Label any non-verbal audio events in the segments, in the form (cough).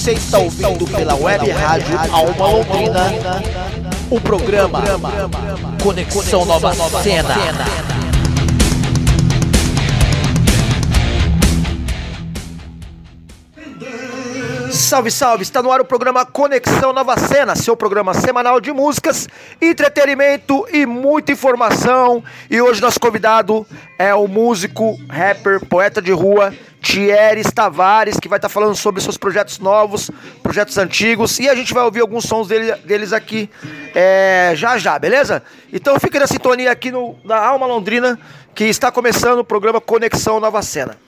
Você está ouvindo pela web rádio Alma Londrina o programa Conexão Nova Cena. Salve, salve! Está no ar o programa Conexão Nova Cena, seu programa semanal de músicas, entretenimento e muita informação. E hoje nosso convidado é o músico, rapper, poeta de rua, Thieres Tavares, que vai estar falando sobre seus projetos novos, projetos antigos, e a gente vai ouvir alguns sons dele, deles aqui é, já já, beleza? Então fique na sintonia aqui no, na Alma Londrina, que está começando o programa Conexão Nova Cena.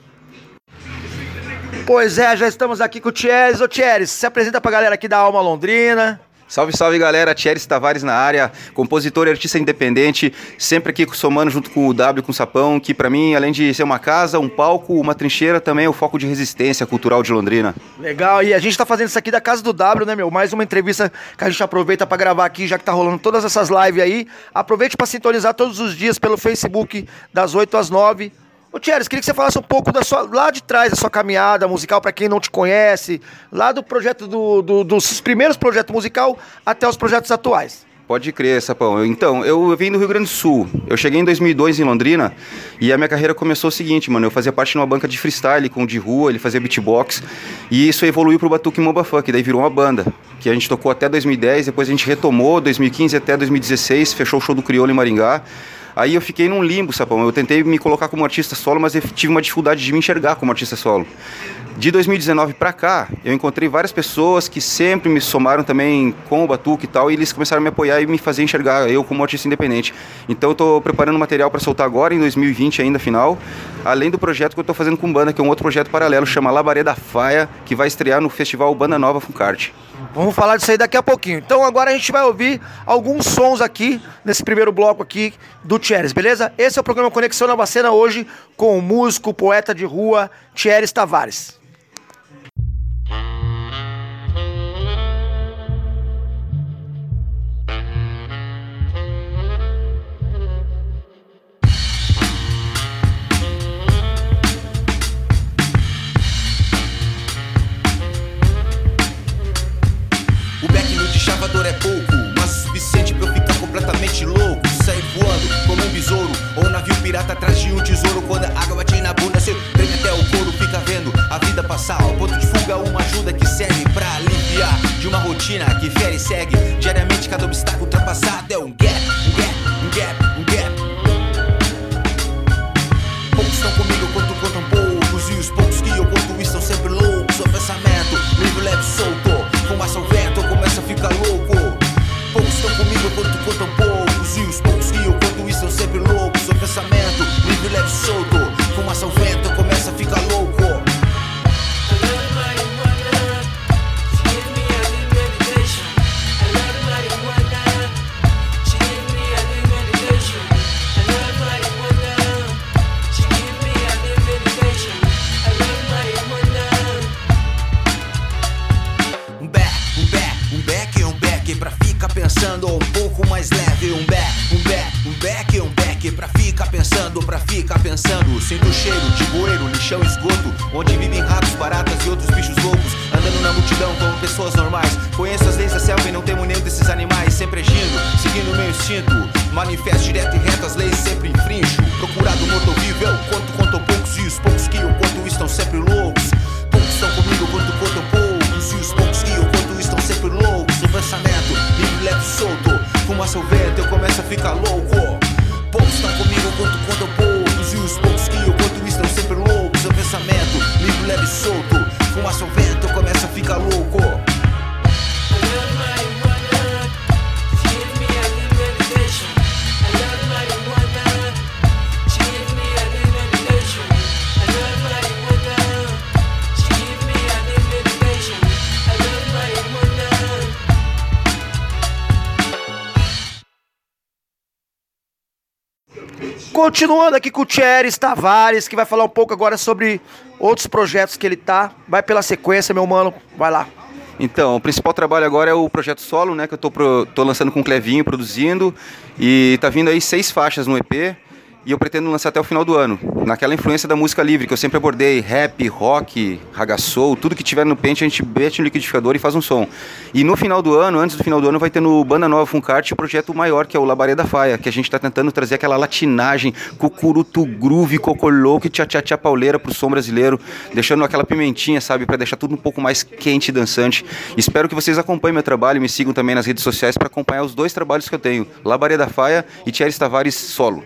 Pois é, já estamos aqui com o Thieres. Ô Thieres, se apresenta pra galera aqui da Alma Londrina. Salve, salve galera, Thierry Tavares na área, compositor e artista independente, sempre aqui somando junto com o W com o Sapão, que para mim, além de ser uma casa, um palco, uma trincheira, também é o foco de resistência cultural de Londrina. Legal, e a gente tá fazendo isso aqui da casa do W, né, meu? Mais uma entrevista que a gente aproveita para gravar aqui, já que tá rolando todas essas lives aí. Aproveite para sintonizar todos os dias pelo Facebook, das 8 às 9 Ô Thierry, queria que você falasse um pouco da sua, lá de trás da sua caminhada musical, para quem não te conhece, lá do projeto do, do, dos primeiros projetos musical até os projetos atuais. Pode crer, Sapão. Então, eu vim do Rio Grande do Sul. Eu cheguei em 2002 em Londrina e a minha carreira começou o seguinte, mano. Eu fazia parte de uma banca de freestyle com o de rua, ele fazia beatbox. E isso evoluiu pro Batuque Moba Funk, daí virou uma banda. Que a gente tocou até 2010, depois a gente retomou 2015 até 2016, fechou o show do Crioulo em Maringá. Aí eu fiquei num limbo, Sapão. Eu tentei me colocar como artista solo, mas eu tive uma dificuldade de me enxergar como artista solo. De 2019 para cá, eu encontrei várias pessoas que sempre me somaram também com o Batuque e tal, e eles começaram a me apoiar e me fazer enxergar eu como artista independente. Então eu tô preparando material para soltar agora, em 2020 ainda, final, além do projeto que eu tô fazendo com banda, que é um outro projeto paralelo, chama Labaré da Faia, que vai estrear no festival Banda Nova Funcarte. Vamos falar disso aí daqui a pouquinho. Então agora a gente vai ouvir alguns sons aqui, nesse primeiro bloco aqui do Thieres, beleza? Esse é o programa Conexão Nova Cena hoje com o músico, poeta de rua, Thieres Tavares. Esgoto, onde vivem ratos, baratas e outros bichos loucos. Andando na multidão como pessoas normais. Conheço as leis da selva e não temo nenhum desses animais. Sempre agindo, seguindo meu instinto. Manifesto direto e reto, as leis sempre infrinjo. Procurado morto vivo, eu conto, conto poucos. E os poucos que eu conto estão sempre loucos. Poucos estão comigo, quanto contam poucos. E os poucos que eu conto estão sempre loucos. O pensamento, livre, leve, solto. Fumaça ao vento, eu começo a ficar louco. Poucos estão comigo, quanto os poucos pensamento, livre, leve, solto. Fumaça ao vento, eu começo a ficar louco. Continuando aqui com o Thieres Tavares, que vai falar um pouco agora sobre outros projetos que ele tá. Vai pela sequência, meu mano. Vai lá. Então, o principal trabalho agora é o projeto solo, né? Que eu tô, pro- tô lançando com o Clevinho, produzindo. E tá vindo aí seis faixas no EP. E eu pretendo lançar até o final do ano. Naquela influência da música livre que eu sempre abordei, rap, rock, ragaçou, tudo que tiver no pente a gente bate no liquidificador e faz um som. E no final do ano, antes do final do ano, vai ter no Banda Nova Funkart o projeto maior, que é o Labaré da Faia, que a gente está tentando trazer aquela latinagem, cucuruto groove, cocolouco, tchá tchá tchá pauleira pro som brasileiro, deixando aquela pimentinha, sabe, para deixar tudo um pouco mais quente e dançante. Espero que vocês acompanhem meu trabalho e me sigam também nas redes sociais para acompanhar os dois trabalhos que eu tenho, Labaré da Faia e Thierry Tavares solo.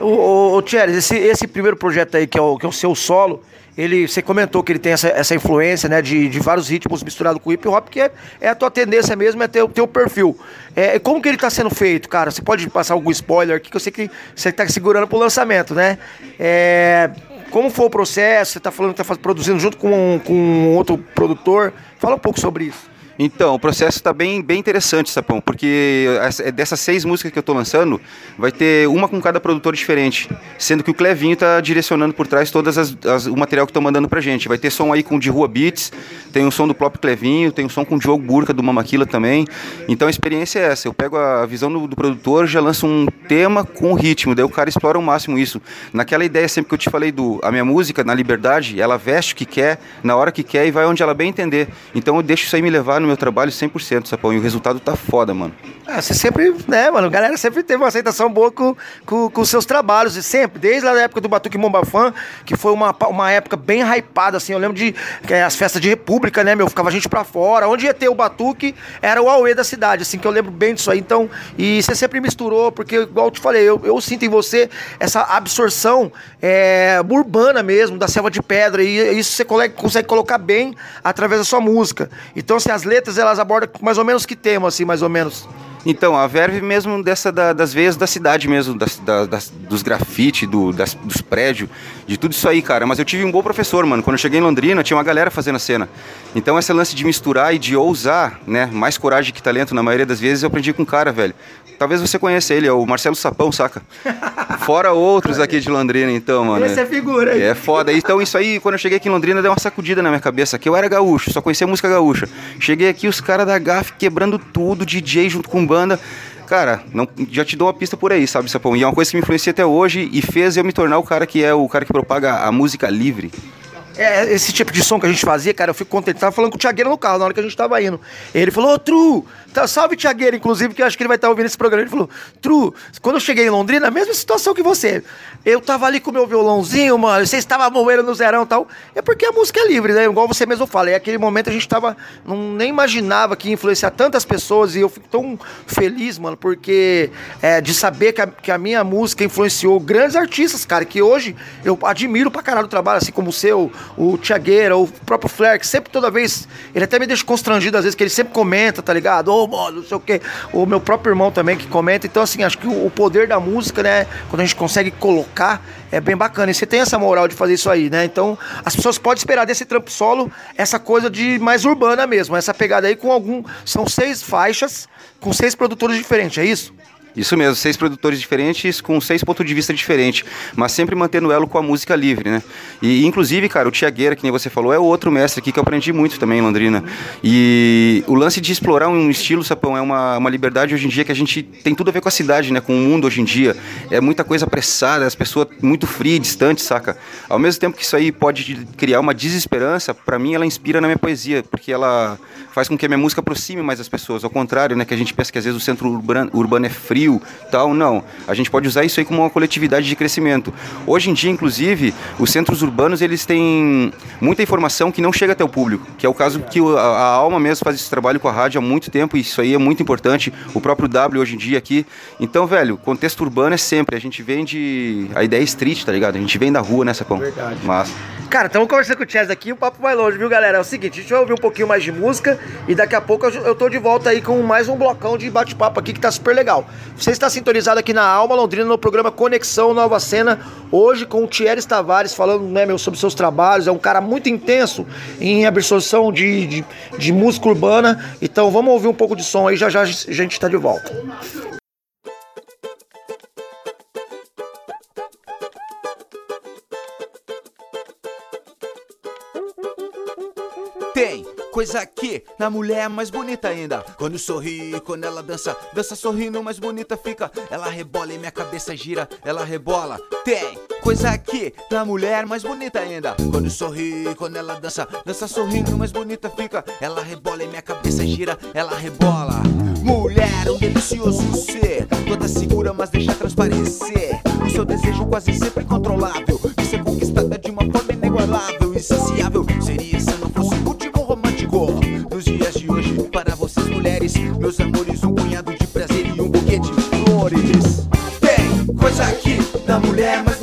Ô, ô Thierry, esse, esse primeiro projeto aí, que é, o, que é o seu solo, ele, você comentou que ele tem essa, essa influência, né, de, de vários ritmos misturados com hip hop, que é, é a tua tendência mesmo, é ter o teu perfil. É, como que ele está sendo feito, cara? Você pode passar algum spoiler aqui, que eu sei que você está segurando pro lançamento, né? É, como foi o processo? Você está falando que está produzindo junto com, com outro produtor. Fala um pouco sobre isso. Então, o processo está bem, bem interessante, Sapão, porque é dessas seis músicas que eu estou lançando, vai ter uma com cada produtor diferente, sendo que o Clevinho está direcionando por trás todas as, as o material que estão mandando pra gente. Vai ter som aí com o de Rua Beats, tem um som do próprio Clevinho, tem um som com o Diogo Burca do Mamaquila também. Então a experiência é essa, eu pego a visão do, do produtor, já lanço um tema com o ritmo, daí o cara explora ao máximo isso. Naquela ideia sempre que eu te falei do a minha música, na liberdade, ela veste o que quer, na hora que quer e vai onde ela bem entender. Então eu deixo isso aí me levar no meu trabalho 100%, Sapão, e o resultado tá foda, mano. Ah, você sempre, né, mano, a galera sempre teve uma aceitação boa com, com, com seus trabalhos, e sempre, desde a época do Batuque Mombafã, que foi uma, uma época bem hypada, assim, eu lembro de que as festas de República, né, meu, ficava gente pra fora, onde ia ter o Batuque, era o Aue da cidade, assim, que eu lembro bem disso aí, então, e você sempre misturou, porque, igual eu te falei, eu, eu sinto em você essa absorção é, urbana mesmo, da selva de pedra, e isso você consegue colocar bem através da sua música. Então, assim, as letras, elas abordam mais ou menos que tema, assim, mais ou menos? Então, a verve mesmo dessa da, das veias da cidade mesmo, das, das, dos grafite, do, das, dos prédios, de tudo isso aí, cara. Mas eu tive um bom professor, mano. Quando eu cheguei em Londrina, tinha uma galera fazendo a cena. Então, esse lance de misturar e de ousar, né? Mais coragem que talento, na maioria das vezes, eu aprendi com o cara, velho. Talvez você conheça ele, é o Marcelo Sapão, saca? Fora outros aqui de Londrina, então, mano. Essa é figura aí. É foda. Então, isso aí, quando eu cheguei aqui em Londrina, deu uma sacudida na minha cabeça. Que eu era gaúcho, só conhecia música gaúcha. Cheguei aqui, os caras da GAF quebrando tudo, DJ junto com banda. Cara, não, já te dou uma pista por aí, sabe, Sapão? E é uma coisa que me influencia até hoje e fez eu me tornar o cara que é o cara que propaga a música livre. É, esse tipo de som que a gente fazia, cara, eu fico contente. Tava falando com o Thiagueiro no carro na hora que a gente tava indo. Ele falou, ô, Tru, tá, salve Thiagueiro, inclusive, que eu acho que ele vai estar tá ouvindo esse programa. Ele falou, Tru, quando eu cheguei em Londrina, a mesma situação que você. Eu tava ali com o meu violãozinho, mano, você estava moendo no zerão e tal. É porque a música é livre, né? Igual você mesmo fala. É aquele momento a gente tava. Não, nem imaginava que ia influenciar tantas pessoas. E eu fico tão feliz, mano, porque é, de saber que a, que a minha música influenciou grandes artistas, cara, que hoje eu admiro pra caralho o trabalho, assim como o seu, o Tiagueira, o próprio Flair, que sempre, toda vez, ele até me deixa constrangido às vezes, que ele sempre comenta, tá ligado? Ô, oh, mano, não sei o quê. O meu próprio irmão também que comenta. Então, assim, acho que o, poder da música, né, quando a gente consegue colocar, é bem bacana. E você tem essa moral de fazer isso aí, né? Então, as pessoas podem esperar desse trampo solo essa coisa de mais urbana mesmo, essa pegada aí com algum. São seis faixas com seis produtores diferentes, é isso? Isso mesmo, seis produtores diferentes com seis pontos de vista diferentes, mas sempre mantendo elo com a música livre, né? E inclusive, cara, o Tiagueira, que nem você falou, é outro mestre aqui que eu aprendi muito também em Londrina. E o lance de explorar um estilo, Sapão, é uma, uma liberdade hoje em dia que a gente tem tudo a ver com a cidade, né? Com o mundo hoje em dia. É muita coisa apressada, as pessoas muito frias, distantes, saca? Ao mesmo tempo que isso aí pode criar uma desesperança, para mim ela inspira na minha poesia, porque ela faz com que a minha música aproxime mais as pessoas. Ao contrário, né? Que a gente pensa que às vezes o centro urbano, urbano é frio frio, tal, não. A gente pode usar isso aí como uma coletividade de crescimento. Hoje em dia, inclusive, os centros urbanos eles têm muita informação que não chega até o público, que é o caso que a, a Alma mesmo faz esse trabalho com a rádio há muito tempo e isso aí é muito importante. O próprio W hoje em dia aqui. Então, velho, contexto urbano é sempre. A gente vem de. A ideia é street, tá ligado? A gente vem da rua nessa pão. Verdade. Massa. Cara, estamos conversando com o Chess aqui, o papo vai longe, viu, galera? É o seguinte, a gente vai ouvir um pouquinho mais de música e daqui a pouco eu tô de volta aí com mais um blocão de bate-papo aqui que tá super legal. Você está sintonizado aqui na Alma Londrina no programa Conexão Nova Cena, hoje com o Thierry Tavares falando, né, meu, sobre seus trabalhos. É um cara muito intenso em absorção de, de, de música urbana. Então vamos ouvir um pouco de som aí, já já a gente tá de volta. Coisa que na mulher é mais bonita ainda. Quando sorri, quando ela dança, dança sorrindo, mais bonita fica. Ela rebola e minha cabeça gira, ela rebola. Tem coisa que na mulher é mais bonita ainda. Quando sorri, quando ela dança, dança sorrindo, mais bonita fica. Ela rebola e minha cabeça gira, ela rebola. Mulher, um delicioso ser, toda segura, mas deixa transparecer. O seu desejo quase sempre incontrolável, de ser conquistada de uma forma inigualável, insaciável. Seria meus amores, um punhado de prazer e um buquê de flores. Tem coisa aqui na mulher mais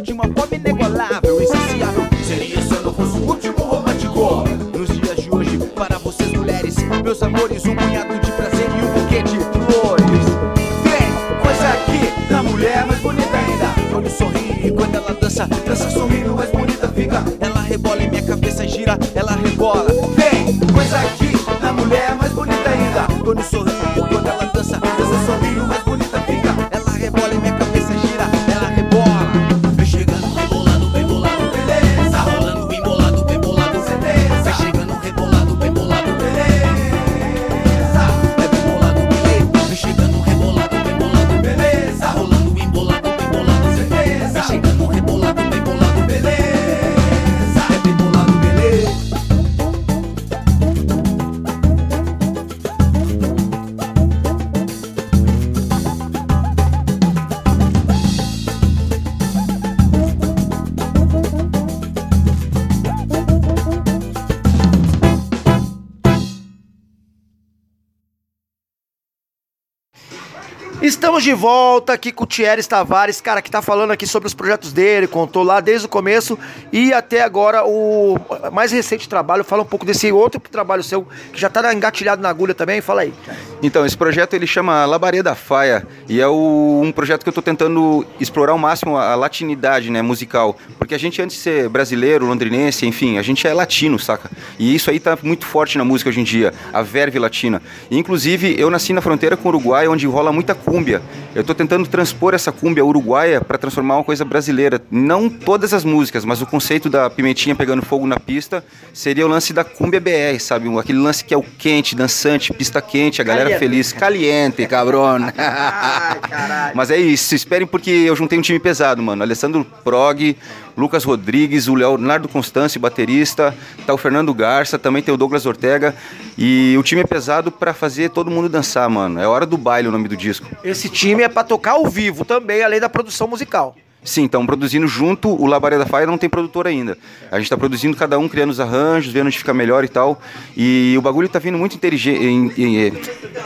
de uma forma Estamos de volta aqui com o Thierry Tavares, cara, que tá falando aqui sobre os projetos dele, contou lá desde o começo e até agora o mais recente trabalho. Fala um pouco desse outro trabalho seu, que já tá engatilhado na agulha também. Fala aí. Então, esse projeto ele chama Labareda Faia e é o- um projeto que eu estou tentando explorar ao máximo a latinidade né, musical. Porque a gente, antes de ser brasileiro, londrinense, enfim, a gente é latino, saca? E isso aí tá muito forte na música hoje em dia, a verve latina. E, inclusive, eu nasci na fronteira com o Uruguai, onde rola muita cúmbia. Eu estou tentando transpor essa cúmbia uruguaia para transformar uma coisa brasileira. Não todas as músicas, mas o conceito da pimentinha pegando fogo na pista seria o lance da cúmbia BR, sabe? Aquele lance que é o quente, dançante, pista quente, a galera Caliente. feliz. Caliente, cabrón. (laughs) Ai, caralho. Mas é isso, esperem porque eu juntei um time pesado, mano. Alessandro Prog, Lucas Rodrigues, o Leonardo Constâncio, baterista, tá o Fernando Garça, também tem o Douglas Ortega. E o time é pesado pra fazer todo mundo dançar, mano. É hora do baile o nome do disco. Esse time é pra tocar ao vivo também, além da produção musical. Sim, estão produzindo junto. O Labareda Fire não tem produtor ainda. A gente tá produzindo cada um, criando os arranjos, vendo onde fica melhor e tal. E o bagulho tá vindo muito inteligente,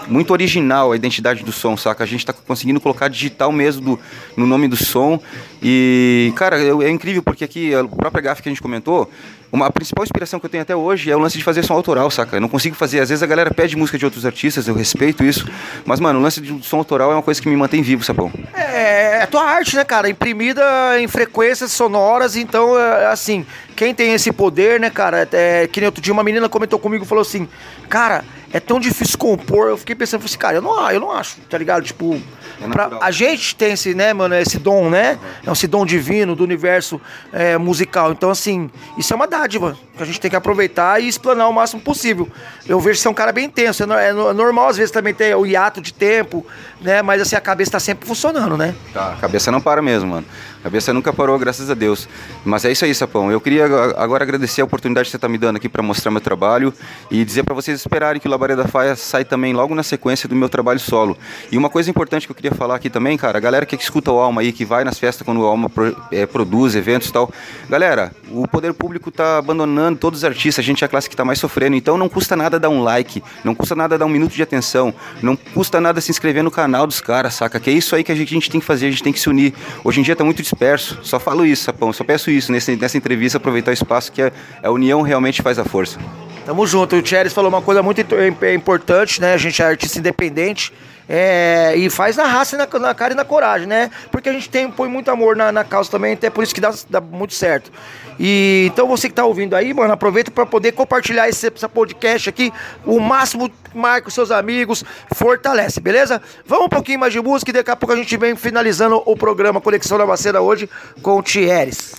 muito original a identidade do som, saca? A gente tá conseguindo colocar digital mesmo do- no nome do som. E, cara, eu- é incrível porque aqui, a própria gafe que a gente comentou, uma, a principal inspiração que eu tenho até hoje é o lance de fazer som autoral, saca? Eu não consigo fazer. Às vezes a galera pede música de outros artistas, eu respeito isso. Mas, mano, o lance de som autoral é uma coisa que me mantém vivo, sapão. É, é tua arte, né, cara? Imprimida em frequências sonoras, então, é, assim, quem tem esse poder, né, cara? É, que nem outro dia uma menina comentou comigo e falou assim: Cara, é tão difícil compor. Eu fiquei pensando, assim, cara, eu não, eu não acho, tá ligado? Tipo, É pra- a gente tem esse, né, mano, esse dom, né? É esse dom divino do universo é, musical. Então, assim, isso é uma dádiva que a gente tem que aproveitar e explanar o máximo possível. Eu vejo que você é um cara bem intenso. É, é é normal, às vezes, também ter o hiato de tempo, né? Mas, assim, a cabeça tá sempre funcionando, né? Tá, a cabeça não para mesmo, mano. A cabeça nunca parou, graças a Deus. Mas é isso aí, Sapão. Eu queria ag- agora agradecer a oportunidade que você tá me dando aqui para mostrar meu trabalho e dizer para vocês esperarem que o Labareda da Faia sai também logo na sequência do meu trabalho solo. E uma coisa importante que eu queria falar aqui também, cara, a galera que escuta o Alma aí, que vai nas festas quando o Alma pro- eh, produz eventos e tal. Galera, o poder público tá abandonando todos os artistas, a gente é a classe que tá mais sofrendo, então não custa nada dar um like, não custa nada dar um minuto de atenção, não custa nada se inscrever no canal dos caras, saca? Que é isso aí que a gente, a gente tem que fazer, a gente tem que se unir. Hoje em dia tá muito disperso, só falo isso, Sapão, só peço isso nesse, nessa entrevista, aproveitar o espaço que a, a união realmente faz a força. Tamo junto. O Thierry falou uma coisa muito ito- importante, né? A gente é artista independente. É, e faz na raça, na, na cara e na coragem, né? Porque a gente tem, põe muito amor na, na causa também, até por isso que dá, dá muito certo. E então você que tá ouvindo aí, mano, aproveita para poder compartilhar esse, essa podcast aqui, o máximo, marca os seus amigos, fortalece, beleza? Vamos um pouquinho mais de música e daqui a pouco a gente vem finalizando o programa Conexão Nova Cena hoje com o Thieres.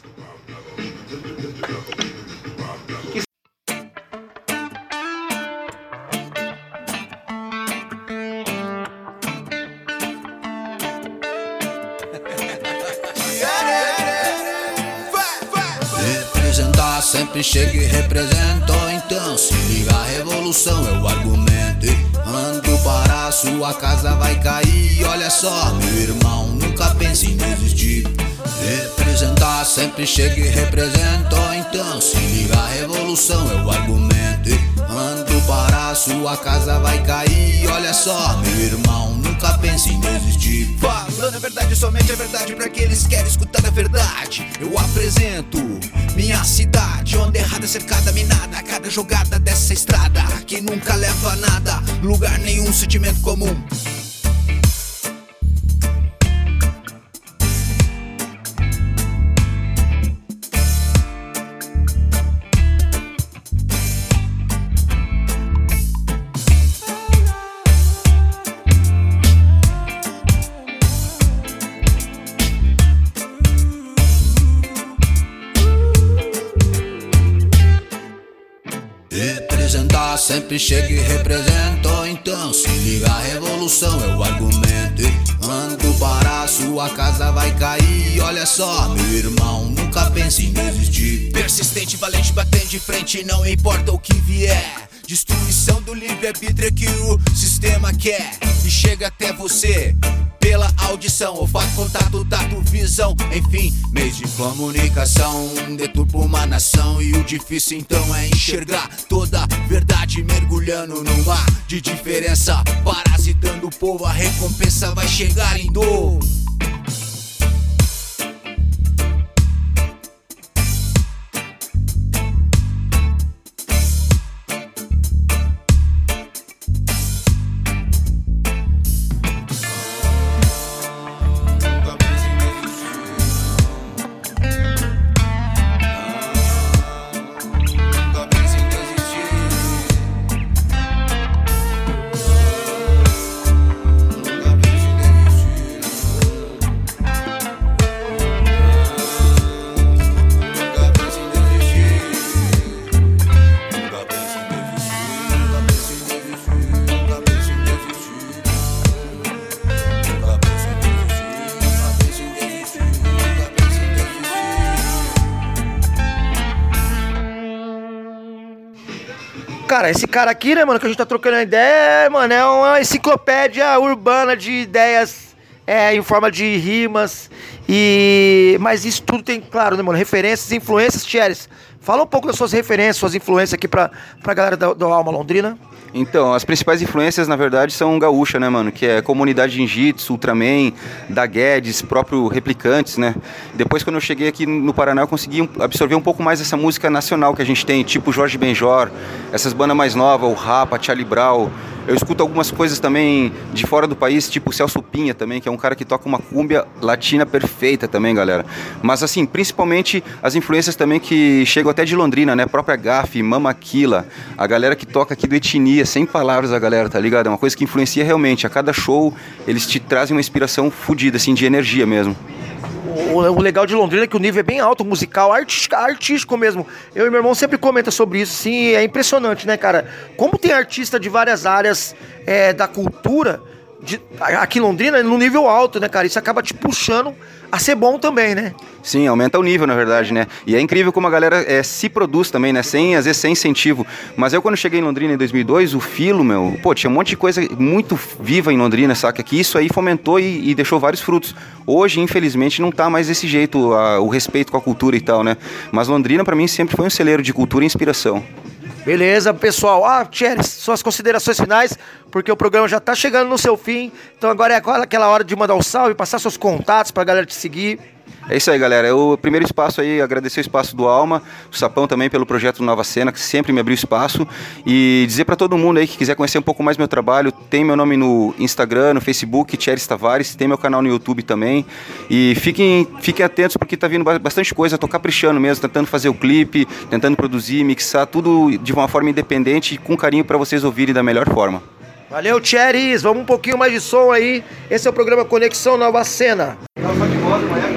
Sempre chega e represento Então se liga a revolução é o argumento. Ando para a sua casa vai cair. Olha só meu irmão, nunca pense em desistir. Representar sempre chega e represento Então se liga a revolução é o argumento. Ando para a sua casa vai cair. Olha só meu irmão, nunca pense em desistir. Falando a verdade, somente a verdade pra aqueles que querem escutar a verdade. Eu apresento minha cidade Onde errada é cercada, minada. Cada jogada dessa estrada Que nunca leva a nada Lugar nenhum, sentimento comum sempre chega e represento Então se liga a revolução é o argumento E Ando para sua casa vai cair Olha só meu irmão, nunca pense em desistir. Persistente, valente, batendo de frente Não importa o que vier. Destruição do livre-arbítrio que o sistema quer E chega até você pela audição, olfato, contato, tato, visão. Enfim, meios de comunicação. Deturpa uma nação e o difícil então é enxergar Toda verdade mergulhando no mar de diferença. Parasitando o povo, a recompensa vai chegar em dor Cara, aqui, né, mano, que a gente tá trocando ideia, mano, é uma enciclopédia urbana de ideias é, em forma de rimas. E. Mas isso tudo tem, claro, né, mano? Referências, influências, Thieres. Fala um pouco das suas referências, suas influências aqui pra, pra galera do, do Alma Londrina. Então, as principais influências, na verdade, são gaúcha, né, mano? Que é comunidade Ninjitsu, Ultraman, da Guedes, próprio Replicantes, né? Depois, quando eu cheguei aqui no Paraná, eu consegui absorver um pouco mais essa música nacional que a gente tem, tipo Jorge Benjor, essas bandas mais novas, o Rapa, Charlie Brown. Eu escuto algumas coisas também de fora do país, tipo Celso Pinha também, que é um cara que toca uma cúmbia latina perfeita também, galera. Mas, assim, principalmente as influências também que chegam até de Londrina, né? A própria Gaf, Mamaquila, a galera que toca aqui do Etnia, sem palavras a galera, tá ligado? É uma coisa que influencia realmente. A cada show, eles te trazem uma inspiração fodida, assim, de energia mesmo. O, legal de Londrina é que o nível é bem alto, musical, artístico, artístico mesmo. Eu e meu irmão sempre comenta sobre isso, sim, é impressionante, né, cara? Como tem artista de várias áreas é, da cultura de, aqui em Londrina no nível alto, né, cara? Isso acaba te puxando a ser bom também, né? Sim, aumenta o nível, na verdade, né? E é incrível como a galera é, se produz também, né? Sem, às vezes, sem incentivo. Mas eu, quando cheguei em Londrina em 2002, o Filo, meu, pô, tinha um monte de coisa muito viva em Londrina, saca? Que isso aí fomentou e, e deixou vários frutos. Hoje, infelizmente, não tá mais desse jeito a, o respeito com a cultura e tal, né? Mas Londrina, para mim, sempre foi um celeiro de cultura e inspiração. Beleza, pessoal. Ah, Thierry, suas considerações finais, porque o programa já tá chegando no seu fim. Então agora é aquela hora de mandar um salve, passar seus contatos pra galera te seguir. É isso aí, galera. O primeiro espaço aí, agradecer o espaço do Alma, o Sapão também pelo projeto Nova Cena, que sempre me abriu espaço. E dizer para todo mundo aí que quiser conhecer um pouco mais meu trabalho, tem meu nome no Instagram, no Facebook, Thierry Tavares, tem meu canal no YouTube também. E fiquem, fiquem atentos porque tá vindo bastante coisa, tô caprichando mesmo, tentando fazer o clipe, tentando produzir, mixar, tudo de uma forma independente e com carinho para vocês ouvirem da melhor forma. Valeu, Thierry. Vamos um pouquinho mais de som aí. Esse é o programa Conexão Nova Cena.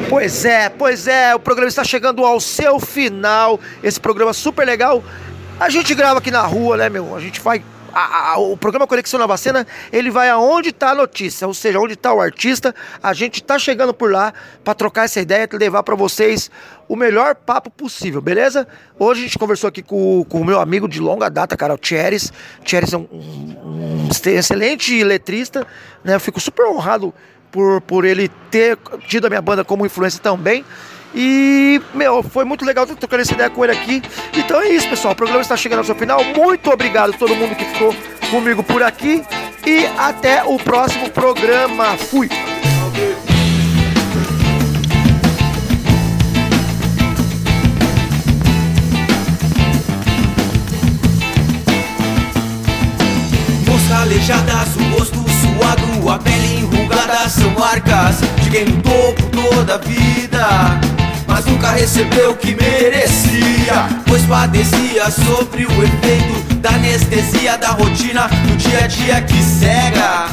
Pois é, pois é, o programa está chegando ao seu final. Esse programa super legal. A gente grava aqui na rua, né, meu? A gente vai. A, a, o programa Conexão Nova Cena, ele vai aonde está a notícia, ou seja, onde está o artista. A gente está chegando por lá para trocar essa ideia e levar para vocês o melhor papo possível, beleza? Hoje a gente conversou aqui com, com o meu amigo de longa data, cara, o Thieres. Thieres é um, um, um excelente letrista, né? Eu fico super honrado por, por ele ter tido a minha banda como influência também. E, meu, foi muito legal trocar essa ideia com ele aqui. Então é isso, pessoal. O programa está chegando ao seu final. Muito obrigado a todo mundo que ficou comigo por aqui. E até o próximo programa. Fui! Alejadas, o rosto suado, a pele enrugada São marcas de quem lutou por toda a vida Mas nunca recebeu o que merecia Pois padecia sobre o efeito da anestesia Da rotina do dia a dia que cega.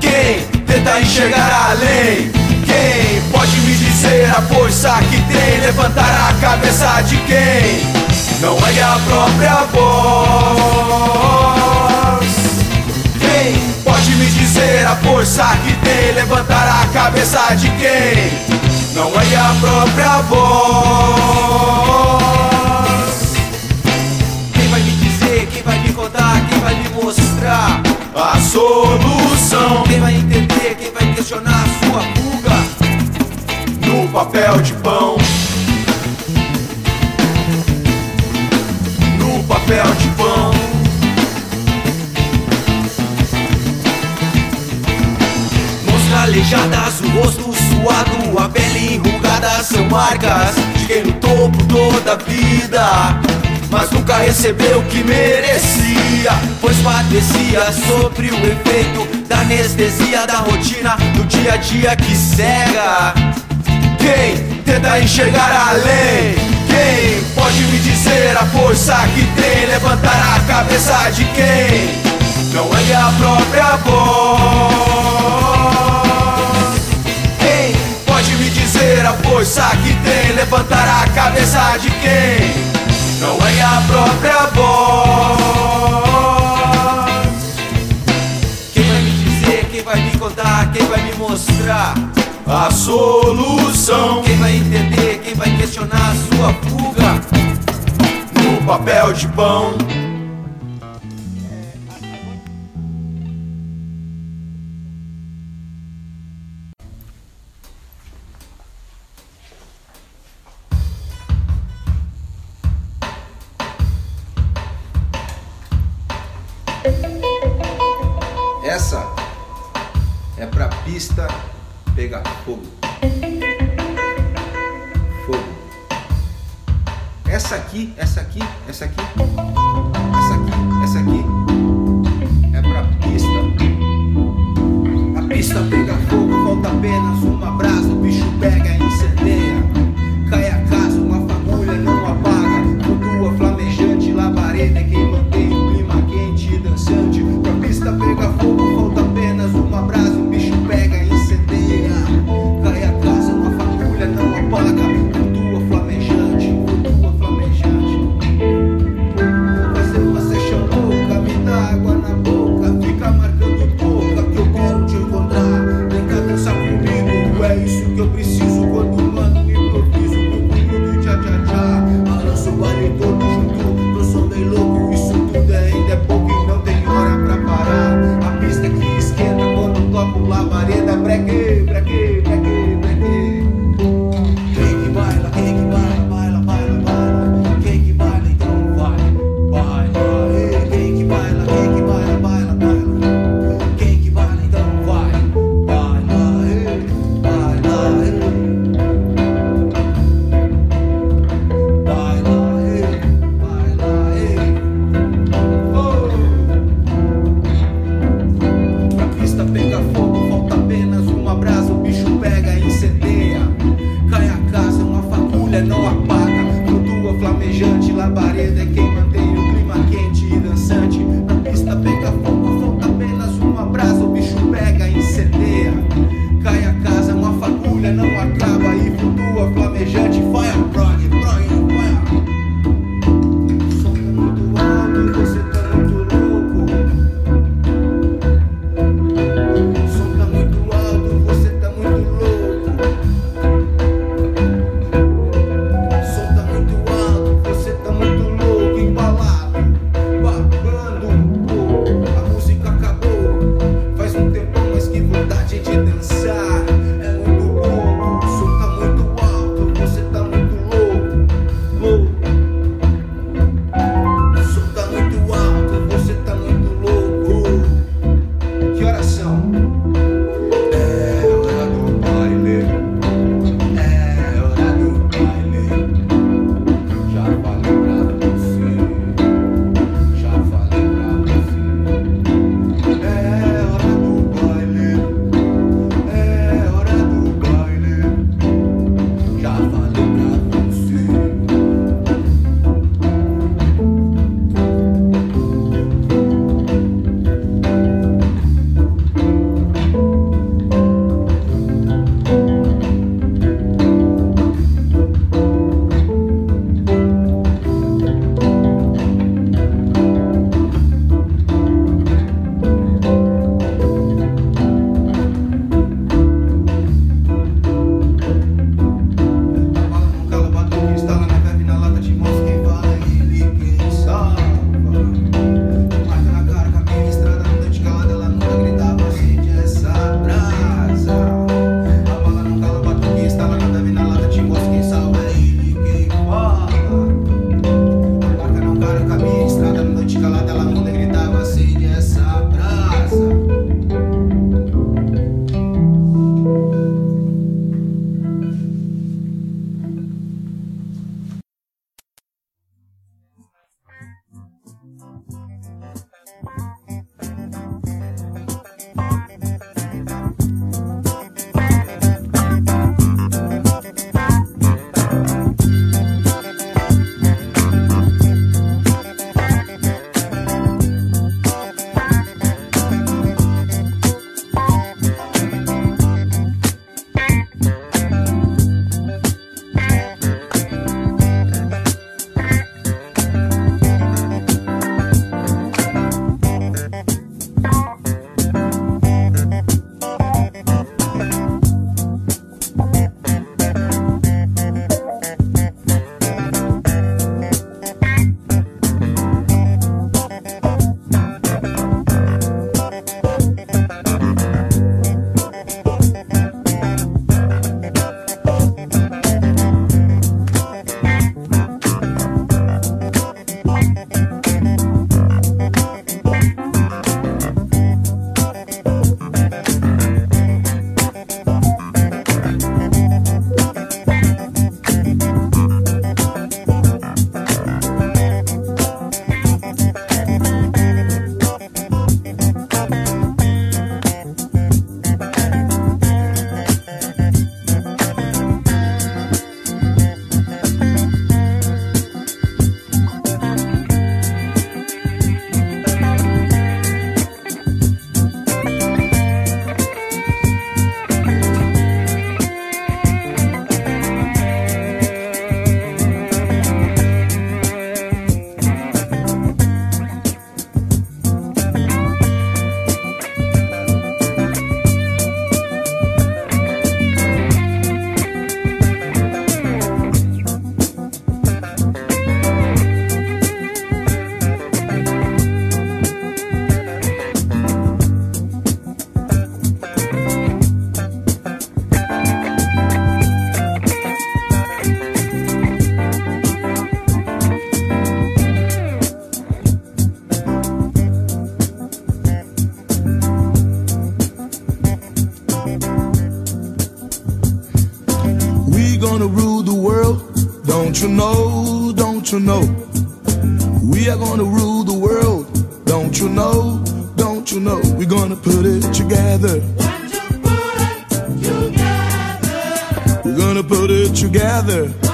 Quem tenta enxergar além? Quem pode me dizer a força que tem? Levantar a cabeça de quem? Não é a própria voz dizer a força que tem Levantar a cabeça de quem? Não é a própria voz. Quem vai me dizer, quem vai me contar Quem vai me mostrar a solução? Quem vai entender, quem vai questionar a sua fuga? No papel de pão Aleijadas, o rosto suado, a pele enrugada São marcas de quem lutou por toda a vida Mas nunca recebeu o que merecia Pois padecia sobre o efeito da anestesia Da rotina do dia a dia que cega. Quem tenta enxergar além? Quem pode me dizer a força que tem? Levantar a cabeça de quem? Não é a própria voz a força que tem Levantar a cabeça de quem? Não é a própria voz. Quem vai me dizer, quem vai me contar Quem vai me mostrar a solução? Quem vai entender, quem vai questionar a sua fuga? No papel de pão Essa é pra pista pegar fogo. Fogo. Essa aqui, essa aqui, essa aqui, essa aqui, essa aqui é pra pista. A pista pega fogo, falta apenas uma brasa, o bicho pega e incendeia. Don't you know, don't you know? We are gonna rule the world. Don't you know, don't you know? We're gonna put it together. We're gonna put it together.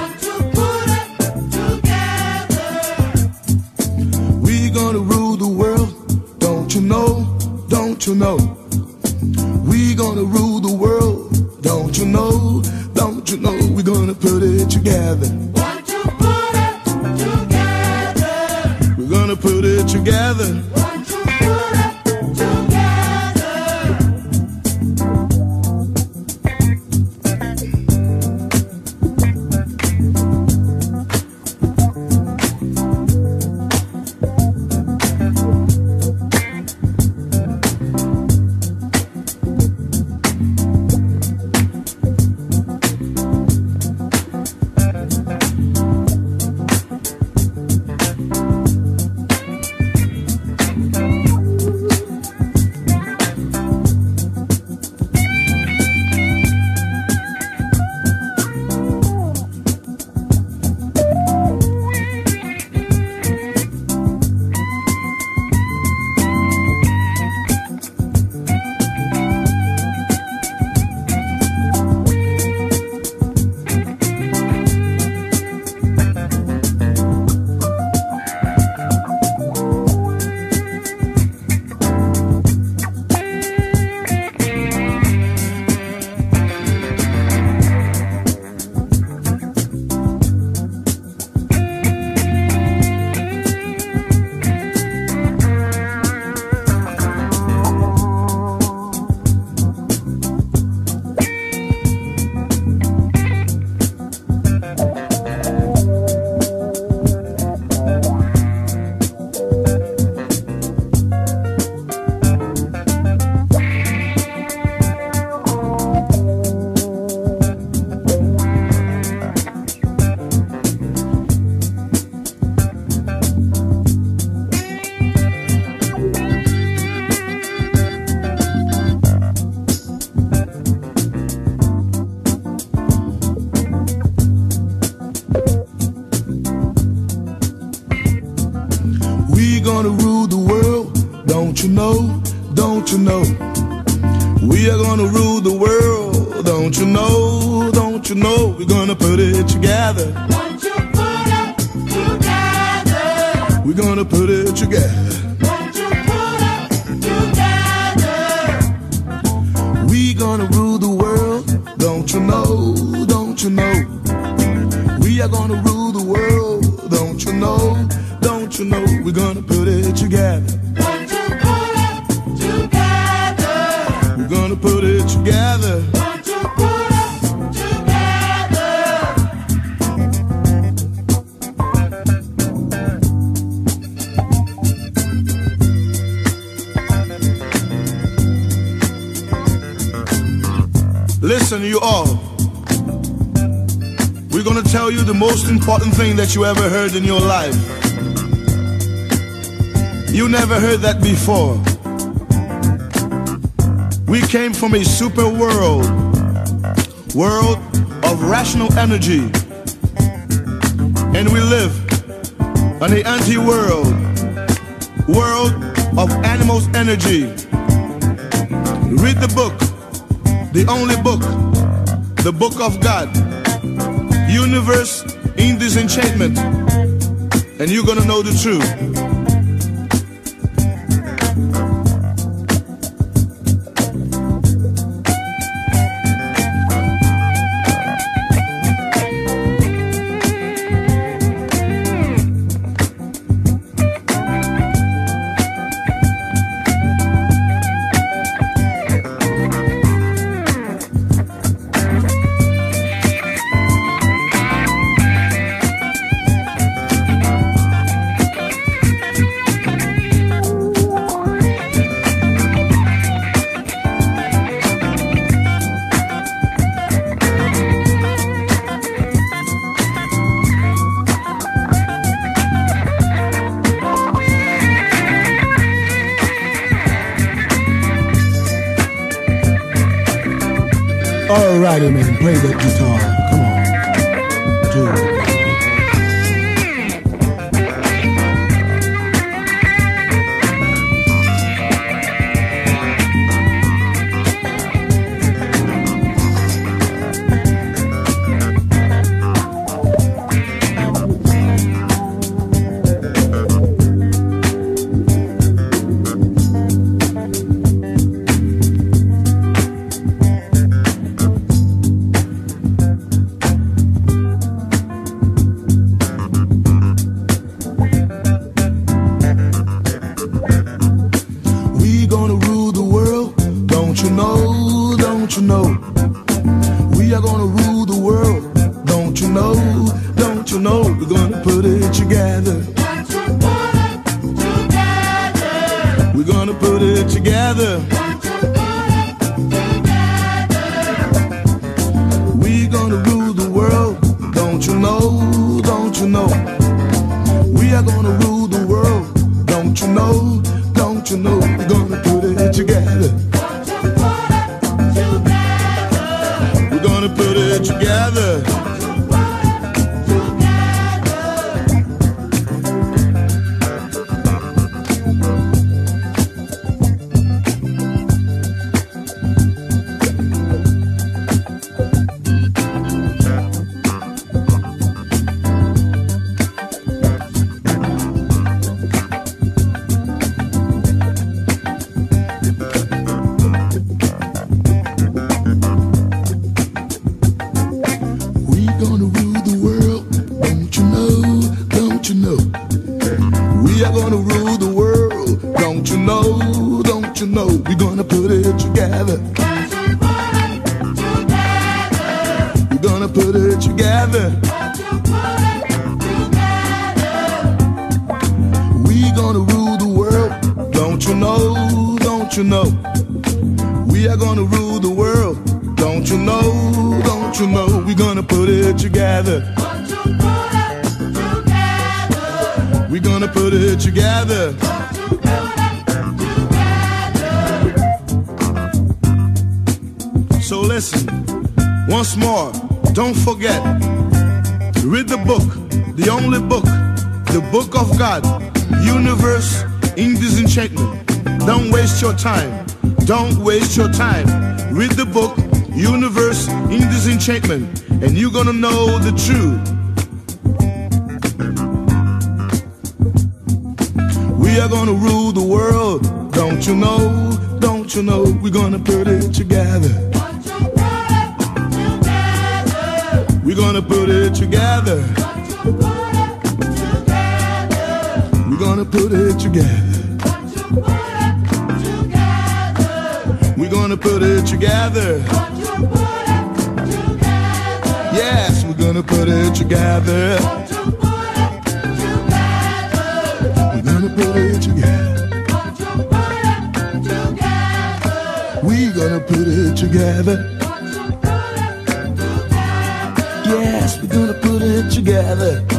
You ever heard in your life. You never heard that before. We came from a super world, world of rational energy. And we live on the anti world, world of animals' energy. Read the book, the only book, the book of God, universe in enchantment, and you're gonna know the truth. Alrighty, man, play that guitar. Come on. Do together. Read the book, the only book, the book of God, universe in disenchantment. Don't waste your time. Don't waste your time. Read the book, Universe in Disenchantment, and you're gonna know the truth. We are gonna rule the world, don't you know? Don't you know? We're gonna put it together. We're gonna put it together. We're gonna put it together. We're gonna put it together. Yes, we're gonna put it together. We're gonna put it together. We're gonna put it together. Together.